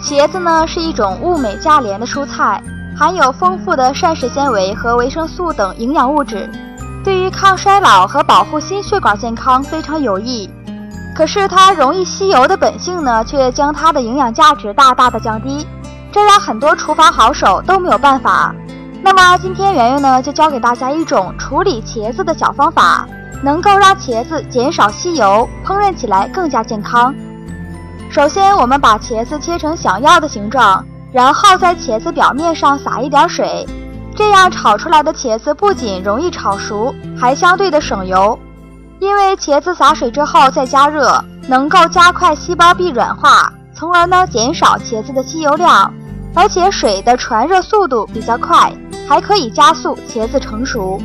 茄子呢是一种物美价廉的蔬菜，含有丰富的膳食纤维和维生素等营养物质，对于抗衰老和保护心血管健康非常有益。可是它容易吸油的本性呢，却将它的营养价值大大的降低，这让很多厨房好手都没有办法。那么今天圆圆呢就教给大家一种处理茄子的小方法，能够让茄子减少吸油，烹饪起来更加健康。首先，我们把茄子切成想要的形状，然后在茄子表面上撒一点水，这样炒出来的茄子不仅容易炒熟，还相对的省油。因为茄子洒水之后再加热，能够加快细胞壁软化，从而呢减少茄子的吸油量，而且水的传热速度比较快，还可以加速茄子成熟。